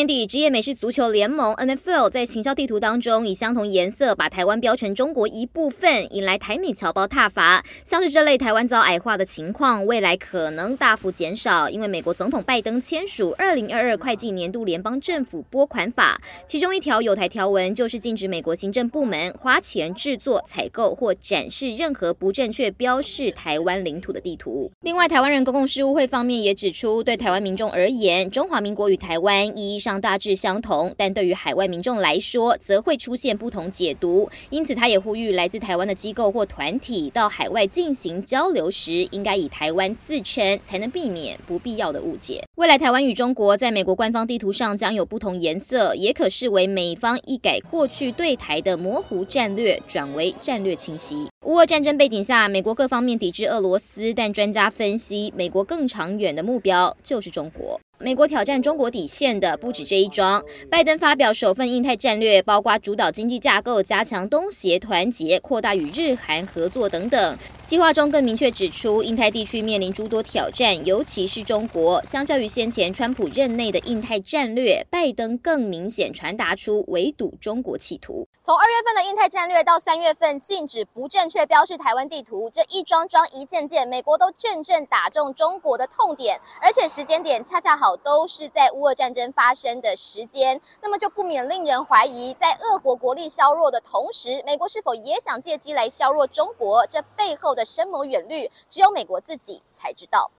年底，职业美式足球联盟 NFL 在行销地图当中，以相同颜色把台湾标成中国一部分，引来台美侨胞挞伐。像是这类台湾遭矮化的情况，未来可能大幅减少，因为美国总统拜登签署二零二二会计年度联邦政府拨款法，其中一条有台条文就是禁止美国行政部门花钱制作、采购或展示任何不正确标示台湾领土的地图。另外，台湾人公共事务会方面也指出，对台湾民众而言，中华民国与台湾意义上。大致相同，但对于海外民众来说，则会出现不同解读。因此，他也呼吁来自台湾的机构或团体到海外进行交流时，应该以台湾自称，才能避免不必要的误解。未来，台湾与中国在美国官方地图上将有不同颜色，也可视为美方一改过去对台的模糊战略，转为战略清晰。乌俄战争背景下，美国各方面抵制俄罗斯，但专家分析，美国更长远的目标就是中国。美国挑战中国底线的不止这一桩。拜登发表首份印太战略，包括主导经济架构、加强东协团结、扩大与日韩合作等等。计划中更明确指出，印太地区面临诸多挑战，尤其是中国。相较于先前川普任内的印太战略，拜登更明显传达出围堵中国企图。从二月份的印太战略到三月份禁止不正却标示台湾地图，这一桩桩一件件，美国都正正打中中国的痛点，而且时间点恰恰好。都是在乌俄战争发生的时间，那么就不免令人怀疑，在俄国国力削弱的同时，美国是否也想借机来削弱中国？这背后的深谋远虑，只有美国自己才知道。